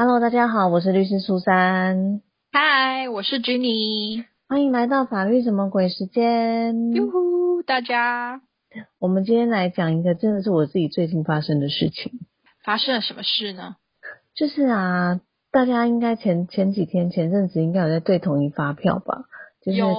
Hello，大家好，我是律师苏珊。嗨，我是 Jenny。欢迎来到法律什么鬼时间。哟呼，大家。我们今天来讲一个真的是我自己最近发生的事情。发生了什么事呢？就是啊，大家应该前前几天前阵子应该有在对统一发票吧？就是有。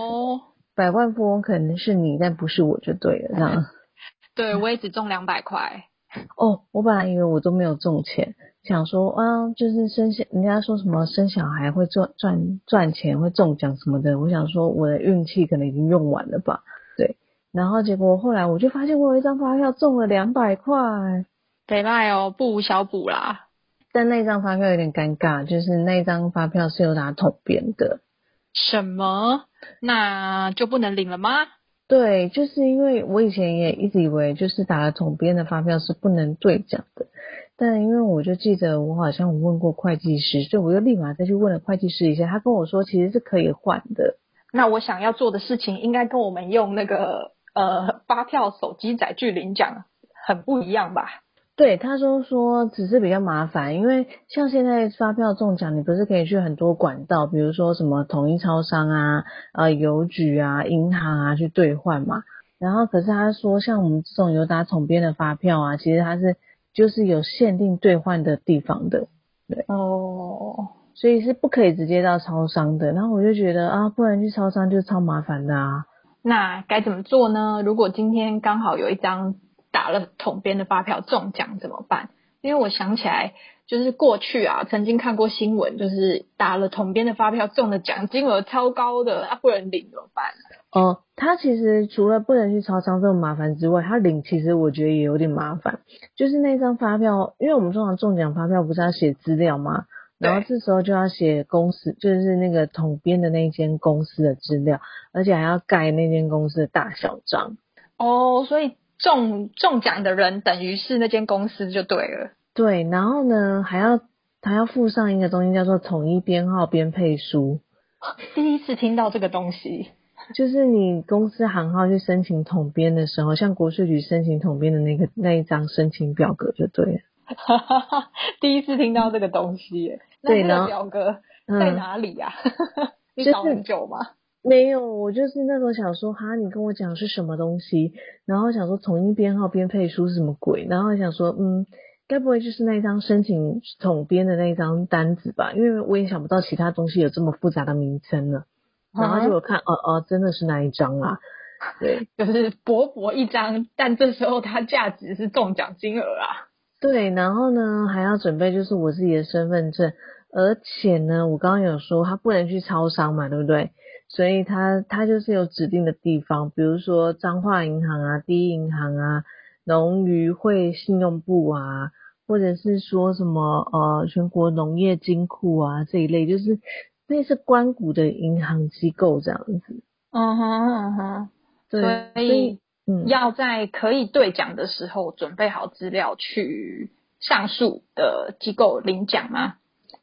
百万富翁可能是你，但不是我就对了，这样。对，我也只中两百块。哦，我本来以为我都没有中钱，想说啊，就是生小，人家说什么生小孩会赚赚赚钱，会中奖什么的。我想说我的运气可能已经用完了吧？对。然后结果后来我就发现我有一张发票中了两百块，得赖哦，不无小补啦。但那张发票有点尴尬，就是那张发票是有打统编的。什么？那就不能领了吗？对，就是因为我以前也一直以为，就是打了统编的发票是不能兑奖的。但因为我就记得我好像我问过会计师，所以我又立马再去问了会计师一下，他跟我说其实是可以换的。那我想要做的事情，应该跟我们用那个呃发票手机载具领奖很不一样吧？对，他说说只是比较麻烦，因为像现在发票中奖，你不是可以去很多管道，比如说什么统一超商啊、呃邮局啊、银行啊去兑换嘛。然后可是他说，像我们这种有打统编的发票啊，其实它是就是有限定兑换的地方的，对哦，所以是不可以直接到超商的。然后我就觉得啊，不然去超商就超麻烦的啊。那该怎么做呢？如果今天刚好有一张。打了统编的发票中奖怎么办？因为我想起来，就是过去啊，曾经看过新闻，就是打了统编的发票中的奖金额超高的，啊，不能领怎么办？哦，他其实除了不能去超商这么麻烦之外，他领其实我觉得也有点麻烦。就是那张发票，因为我们通常中奖发票不是要写资料吗？然后这时候就要写公司，就是那个统编的那间公司的资料，而且还要盖那间公司的大小章。哦，所以。中中奖的人等于是那间公司就对了。对，然后呢，还要还要附上一个东西叫做统一编号编配书。第一次听到这个东西，就是你公司行号去申请统编的时候，像国税局申请统编的那个那一张申请表格就对了。第一次听到这个东西，那那个表格在哪里呀？你找很久吗？没有，我就是那时候想说，哈，你跟我讲是什么东西，然后想说统一编号编配书是什么鬼，然后想说，嗯，该不会就是那张申请统编的那张单子吧？因为我也想不到其他东西有这么复杂的名称呢。然后就我看，哦哦，真的是那一张啊，对，就是薄薄一张，但这时候它价值是中奖金额啊。对，然后呢还要准备就是我自己的身份证，而且呢，我刚刚有说他不能去超商嘛，对不对？所以它它就是有指定的地方，比如说彰化银行啊、第一银行啊、农渔会信用部啊，或者是说什么呃全国农业金库啊这一类，就是类似关谷的银行机构这样子。嗯哼嗯哼，对，所以要在可以兑奖的时候准备好资料去上述的机构领奖吗？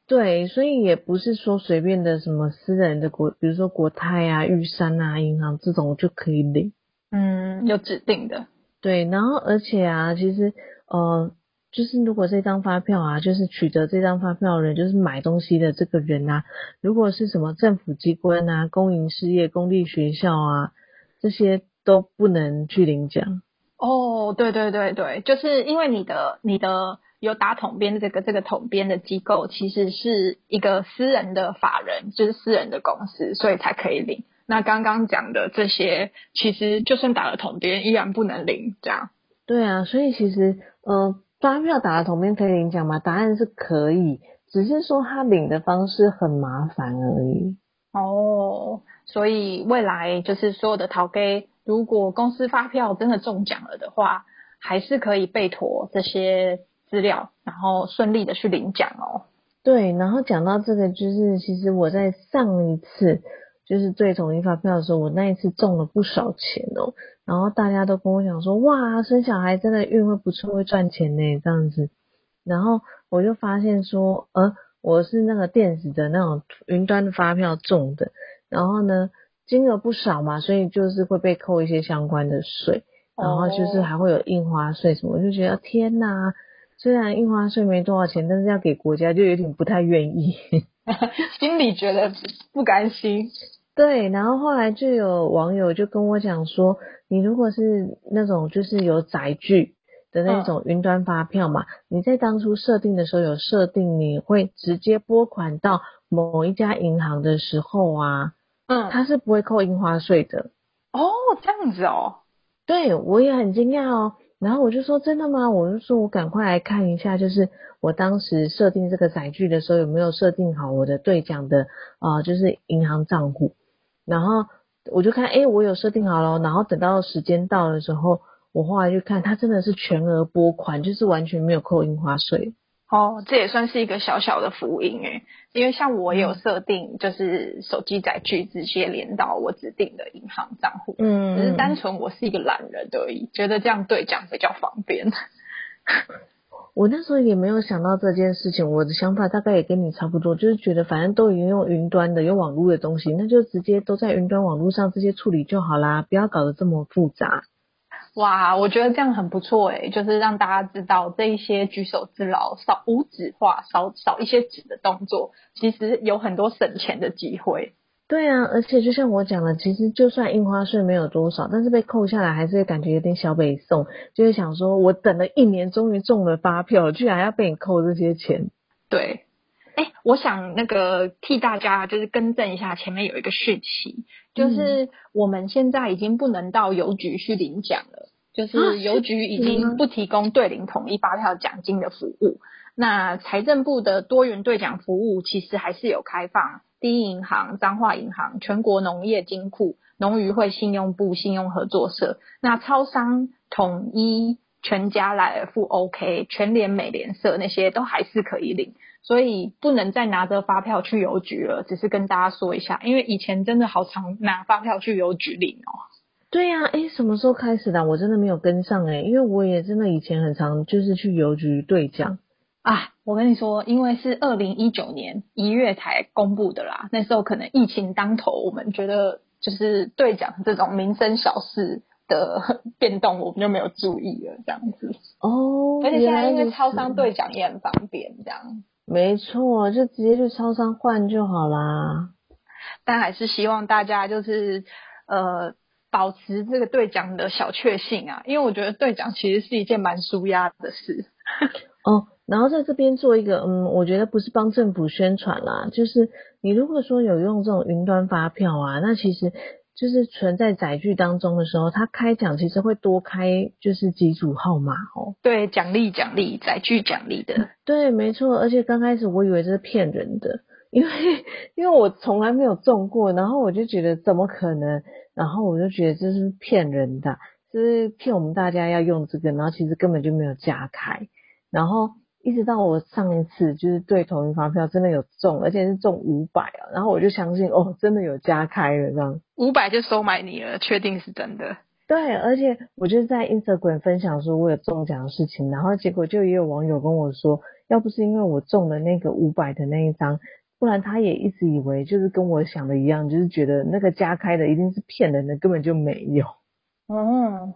对，所以也不是说随便的什么私人的国，比如说国泰啊、玉山啊银行这种就可以领。嗯，有指定的。对，然后而且啊，其实呃，就是如果这张发票啊，就是取得这张发票的人，就是买东西的这个人啊，如果是什么政府机关啊、公营事业、公立学校啊，这些都不能去领奖。哦，对对对对，就是因为你的你的。有打统编的这个这个统编的机构，其实是一个私人的法人，就是私人的公司，所以才可以领。那刚刚讲的这些，其实就算打了统编，依然不能领。这样？对啊，所以其实呃，发票打了统编可以领奖吗？答案是可以，只是说他领的方式很麻烦而已。哦，所以未来就是所有的淘 K，如果公司发票真的中奖了的话，还是可以备妥这些。资料，然后顺利的去领奖哦。对，然后讲到这个，就是其实我在上一次就是对统一发票的时候，我那一次中了不少钱哦。然后大家都跟我讲说，哇，生小孩真的运会不错，会赚钱呢，这样子。然后我就发现说，呃，我是那个电子的那种云端的发票中的，然后呢金额不少嘛，所以就是会被扣一些相关的税，然后就是还会有印花税什么，我就觉得天哪。虽然印花税没多少钱，但是要给国家就有点不太愿意，心里觉得不甘心。对，然后后来就有网友就跟我讲说，你如果是那种就是有载具的那种云端发票嘛，你在当初设定的时候有设定你会直接拨款到某一家银行的时候啊，嗯，它是不会扣印花税的。哦，这样子哦。对，我也很惊讶哦。然后我就说真的吗？我就说我赶快来看一下，就是我当时设定这个载具的时候有没有设定好我的兑奖的啊，就是银行账户。然后我就看，哎，我有设定好了。然后等到时间到的时候，我后来去看，它真的是全额拨款，就是完全没有扣印花税。哦，这也算是一个小小的福音诶，因为像我有设定，就是手机载具直接连到我指定的银行账户，嗯，只是单纯我是一个懒人而已，觉得这样对讲比较方便。我那时候也没有想到这件事情，我的想法大概也跟你差不多，就是觉得反正都已经用云端的、有网络的东西，那就直接都在云端网络上这些处理就好啦，不要搞得这么复杂。哇，我觉得这样很不错诶，就是让大家知道这一些举手之劳、少无纸化、少少一些纸的动作，其实有很多省钱的机会。对啊，而且就像我讲的，其实就算印花税没有多少，但是被扣下来还是感觉有点小北宋，就是想说，我等了一年，终于中了发票，居然要被你扣这些钱。对，哎，我想那个替大家就是更正一下，前面有一个事情，就是我们现在已经不能到邮局去领奖了，就是邮局已经不提供对领统一发票奖金的服务。那财政部的多元兑奖服务其实还是有开放。第一银行、彰化银行、全国农业金库、农渔会信用部信用合作社，那超商统一、全家、莱尔富、OK、全联、美联社那些都还是可以领，所以不能再拿着发票去邮局了。只是跟大家说一下，因为以前真的好常拿发票去邮局领哦。对呀，哎，什么时候开始的？我真的没有跟上哎，因为我也真的以前很常就是去邮局兑奖。啊，我跟你说，因为是二零一九年一月才公布的啦，那时候可能疫情当头，我们觉得就是兑奖这种民生小事的 变动，我们就没有注意了，这样子。哦，而且现在因为超商兑奖也很方便，这样。没错，就直接去超商换就好啦。但还是希望大家就是呃保持这个兑奖的小确幸啊，因为我觉得兑奖其实是一件蛮舒压的事。哦。然后在这边做一个，嗯，我觉得不是帮政府宣传啦，就是你如果说有用这种云端发票啊，那其实就是存在载具当中的时候，它开奖其实会多开就是几组号码哦。对，奖励奖励载具奖励的。对，没错。而且刚开始我以为这是骗人的，因为因为我从来没有中过，然后我就觉得怎么可能，然后我就觉得这是骗人的，就是骗我们大家要用这个，然后其实根本就没有加开，然后。一直到我上一次就是对统一发票真的有中，而且是中五百啊，然后我就相信哦，真的有加开了这样，五百就收买你了，确定是真的。对，而且我就在 Instagram 分享说我有中奖的事情，然后结果就也有网友跟我说，要不是因为我中了那个五百的那一张，不然他也一直以为就是跟我想的一样，就是觉得那个加开的一定是骗人的，根本就没有。哦。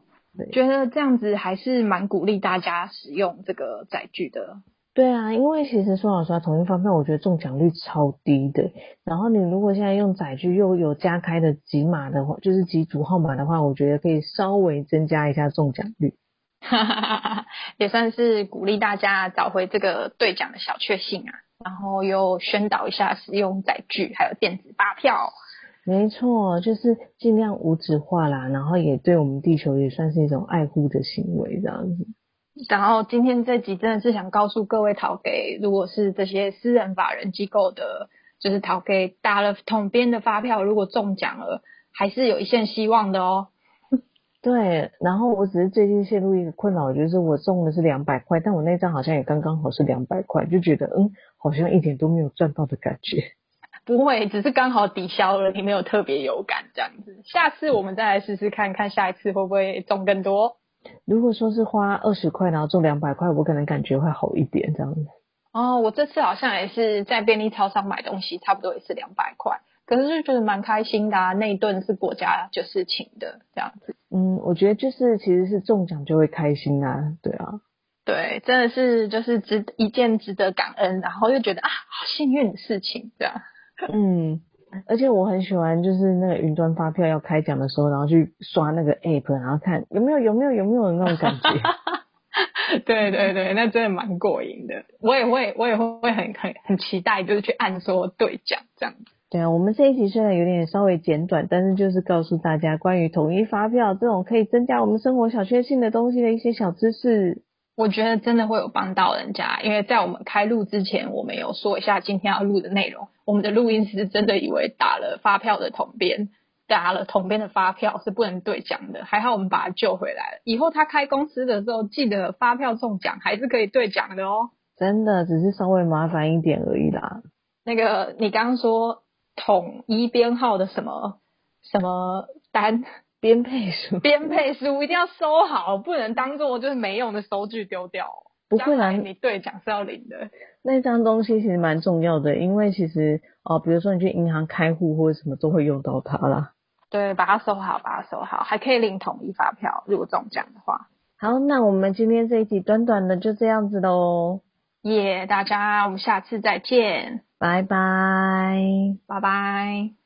觉得这样子还是蛮鼓励大家使用这个载具的。对啊，因为其实说老实话，统一发票我觉得中奖率超低的。然后你如果现在用载具又有加开的几码的话，就是几组号码的话，我觉得可以稍微增加一下中奖率。哈哈哈哈也算是鼓励大家找回这个兑奖的小确幸啊。然后又宣导一下使用载具还有电子发票。没错，就是尽量无纸化啦，然后也对我们地球也算是一种爱护的行为这样子。然后今天这集真的是想告诉各位淘给，如果是这些私人法人机构的，就是淘给打了统编的发票，如果中奖了，还是有一线希望的哦。对，然后我只是最近陷入一个困扰，就是我中的是两百块，但我那张好像也刚刚好是两百块，就觉得嗯，好像一点都没有赚到的感觉。不会，只是刚好抵消了，你没有特别有感这样子。下次我们再来试试看看，下一次会不会中更多？如果说是花二十块，然后中两百块，我可能感觉会好一点这样子。哦，我这次好像也是在便利超商买东西，差不多也是两百块，可是就觉得蛮开心的啊。那一顿是国家就是请的这样子。嗯，我觉得就是其实是中奖就会开心啊，对啊。对，真的是就是值一件值得感恩，然后又觉得啊好幸运的事情，这样。嗯，而且我很喜欢，就是那个云端发票要开奖的时候，然后去刷那个 app，然后看有没有有没有有没有的那种感觉。对对对，那真的蛮过瘾的。我也会我也会很很很期待，就是去按说兑奖这样子。对啊，我们这一集虽然有点稍微简短，但是就是告诉大家关于统一发票这种可以增加我们生活小确幸的东西的一些小知识。我觉得真的会有帮到人家，因为在我们开录之前，我们有说一下今天要录的内容。我们的录音师真的以为打了发票的统编，打了统编的发票是不能兑奖的，还好我们把他救回来了。以后他开公司的时候，记得发票中奖还是可以兑奖的哦。真的只是稍微麻烦一点而已啦。那个你刚刚说统一编号的什么什么单？编配书，编配书一定要收好，不能当做就是没用的收据丢掉。不会啦，你兑奖是要领的。那张东西其实蛮重要的，因为其实哦，比如说你去银行开户或者什么都会用到它啦。对，把它收好，把它收好，还可以领统一发票，如果中奖的话。好，那我们今天这一集短短的就这样子喽。耶，大家，我们下次再见，拜拜，拜拜。